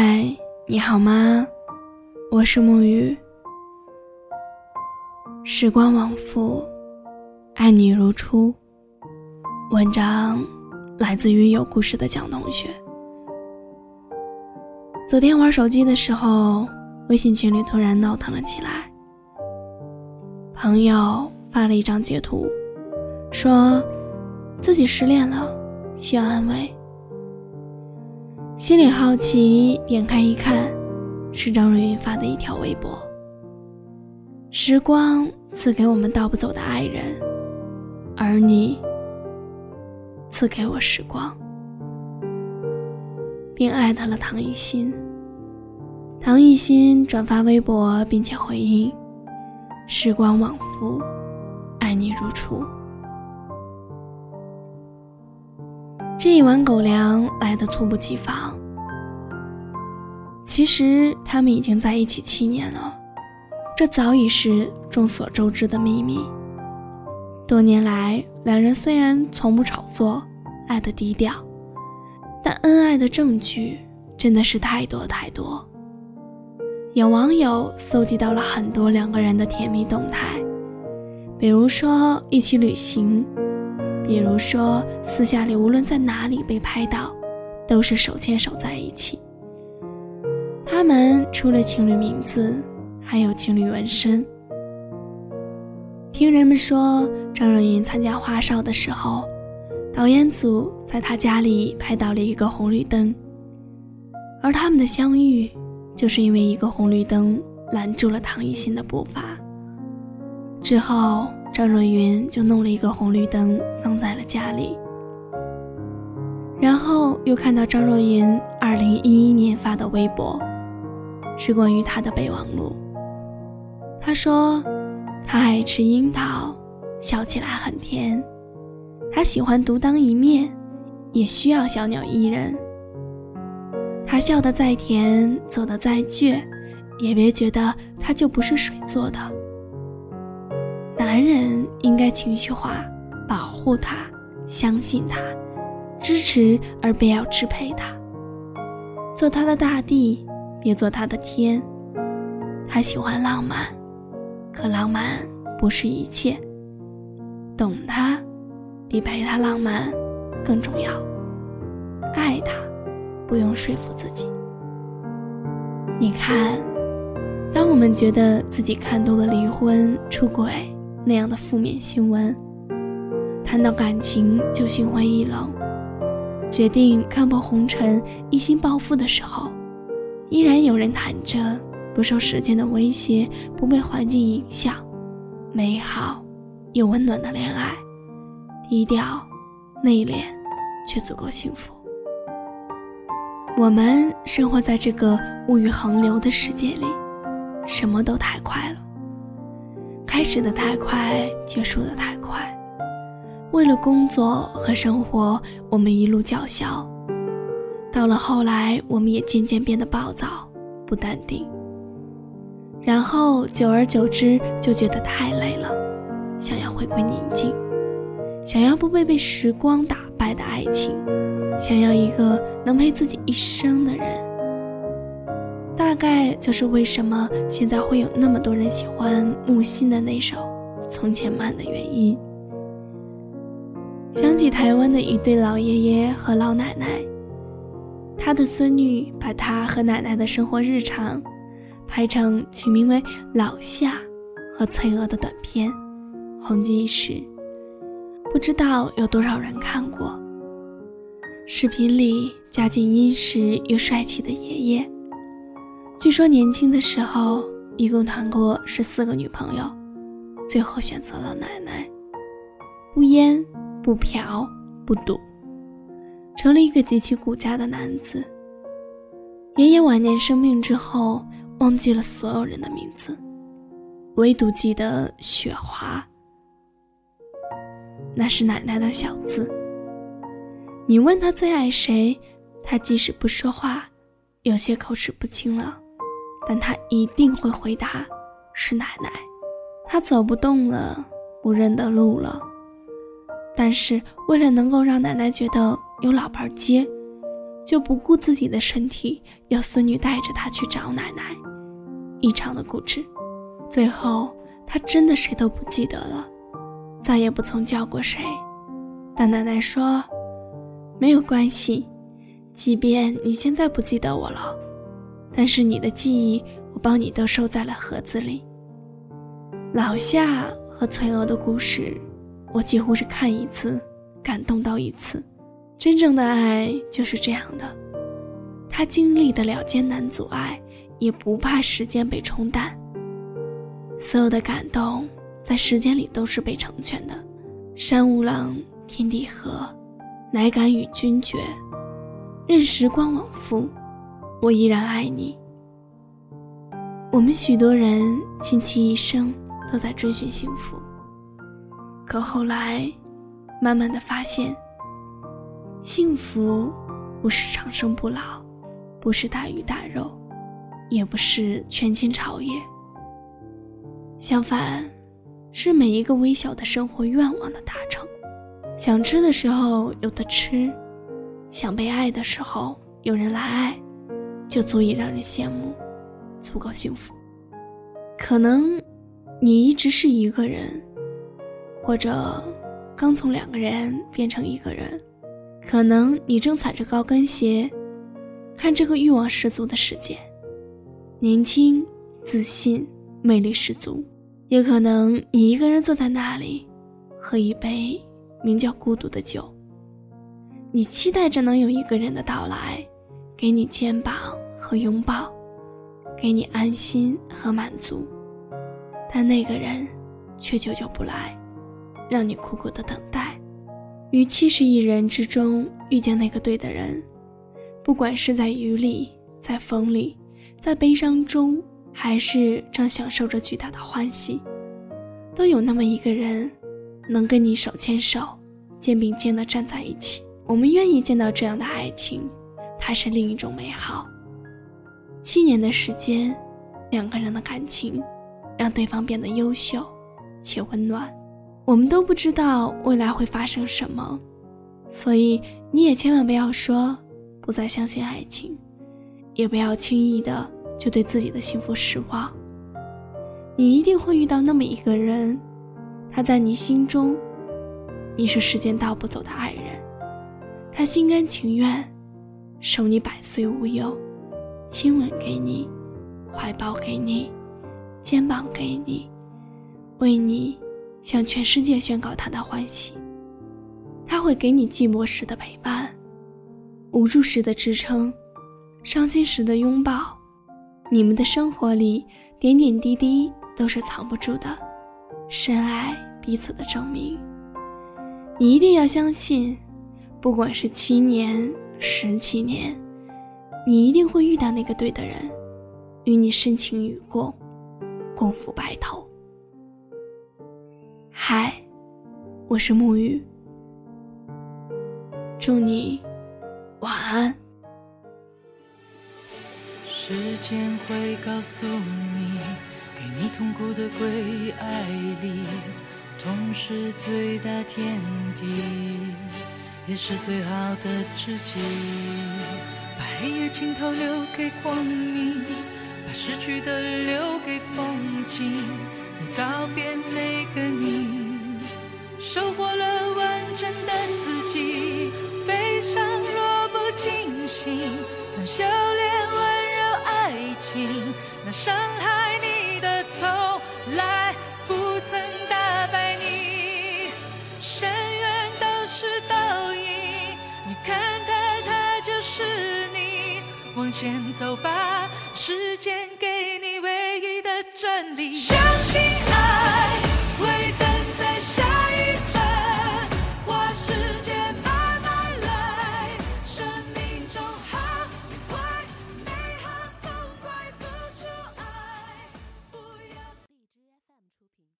嗨，你好吗？我是沐雨。时光往复，爱你如初。文章来自于有故事的蒋同学。昨天玩手机的时候，微信群里突然闹腾了起来。朋友发了一张截图，说自己失恋了，需要安慰。心里好奇，点开一看，是张若昀发的一条微博。时光赐给我们带不走的爱人，而你赐给我时光，并艾特了唐艺昕。唐艺昕转发微博，并且回应：“时光往复，爱你如初。”这一碗狗粮来得猝不及防。其实他们已经在一起七年了，这早已是众所周知的秘密。多年来，两人虽然从不炒作，爱得低调，但恩爱的证据真的是太多太多。有网友搜集到了很多两个人的甜蜜动态，比如说一起旅行。比如说，私下里无论在哪里被拍到，都是手牵手在一起。他们除了情侣名字，还有情侣纹身。听人们说，张若昀参加花少的时候，导演组在他家里拍到了一个红绿灯，而他们的相遇，就是因为一个红绿灯拦住了唐艺昕的步伐。之后。张若昀就弄了一个红绿灯放在了家里，然后又看到张若昀二零一一年发的微博，是关于他的备忘录。他说，他爱吃樱桃，笑起来很甜。他喜欢独当一面，也需要小鸟依人。他笑得再甜，走得再倔，也别觉得他就不是水做的。男人应该情绪化，保护他，相信他，支持而不要支配他。做他的大地，别做他的天。他喜欢浪漫，可浪漫不是一切。懂他，比陪他浪漫更重要。爱他，不用说服自己。你看，当我们觉得自己看多了离婚、出轨。那样的负面新闻，谈到感情就心灰意冷，决定看破红尘，一心暴富的时候，依然有人谈着不受时间的威胁，不被环境影响，美好又温暖的恋爱，低调内敛却足够幸福。我们生活在这个物欲横流的世界里，什么都太快了。开始的太快，结束的太快。为了工作和生活，我们一路叫嚣。到了后来，我们也渐渐变得暴躁、不淡定。然后久而久之，就觉得太累了，想要回归宁静，想要不被被时光打败的爱情，想要一个能陪自己一生的人。大概就是为什么现在会有那么多人喜欢木心的那首《从前慢》的原因。想起台湾的一对老爷爷和老奶奶，他的孙女把他和奶奶的生活日常拍成取名为《老夏》和《翠娥》的短片，红极一时。不知道有多少人看过。视频里家境殷实又帅气的爷爷。据说年轻的时候一共谈过十四个女朋友，最后选择了奶奶。不烟不嫖不赌，成了一个极其顾家的男子。爷爷晚年生病之后，忘记了所有人的名字，唯独记得雪华，那是奶奶的小字。你问他最爱谁，他即使不说话，有些口齿不清了。但他一定会回答：“是奶奶。”他走不动了，不认得路了。但是为了能够让奶奶觉得有老伴接，就不顾自己的身体，要孙女带着他去找奶奶，异常的固执。最后，他真的谁都不记得了，再也不曾叫过谁。但奶奶说：“没有关系，即便你现在不记得我了，但是你的记忆，我帮你都收在了盒子里。”老夏和翠娥的故事，我几乎是看一次，感动到一次。真正的爱就是这样的，他经历得了艰难阻碍，也不怕时间被冲淡。所有的感动在时间里都是被成全的。山无棱，天地合，乃敢与君绝。任时光往复，我依然爱你。我们许多人倾其一生都在追寻幸福，可后来，慢慢的发现。幸福不是长生不老，不是大鱼大肉，也不是权倾朝野。相反，是每一个微小的生活愿望的达成。想吃的时候有的吃，想被爱的时候有人来爱，就足以让人羡慕，足够幸福。可能你一直是一个人，或者刚从两个人变成一个人。可能你正踩着高跟鞋，看这个欲望十足的世界，年轻、自信、魅力十足；也可能你一个人坐在那里，喝一杯名叫孤独的酒。你期待着能有一个人的到来，给你肩膀和拥抱，给你安心和满足，但那个人却久久不来，让你苦苦的等待。于七十亿人之中遇见那个对的人，不管是在雨里，在风里，在悲伤中，还是正享受着巨大的欢喜，都有那么一个人，能跟你手牵手，肩并肩的站在一起。我们愿意见到这样的爱情，它是另一种美好。七年的时间，两个人的感情，让对方变得优秀且温暖。我们都不知道未来会发生什么，所以你也千万不要说不再相信爱情，也不要轻易的就对自己的幸福失望。你一定会遇到那么一个人，他在你心中，你是时间倒不走的爱人，他心甘情愿守你百岁无忧，亲吻给你，怀抱给你，肩膀给你，为你。向全世界宣告他的欢喜，他会给你寂寞时的陪伴，无助时的支撑，伤心时的拥抱。你们的生活里点点滴滴都是藏不住的，深爱彼此的证明。你一定要相信，不管是七年、十七年，你一定会遇到那个对的人，与你深情与共，共赴白头。嗨，我是沐雨，祝你晚安。时间会告诉你，给你痛苦的归爱里，痛是最大天敌，也是最好的知己。把黑夜尽头留给光明，把失去的留给风景。你告别那个你，收获了完整的自己。悲伤若不惊醒，曾修炼温柔爱情。那伤害你的从来不曾打败你。深渊都是倒影，你看看它就是你。往前走吧，时间给你唯一的真理。相信爱。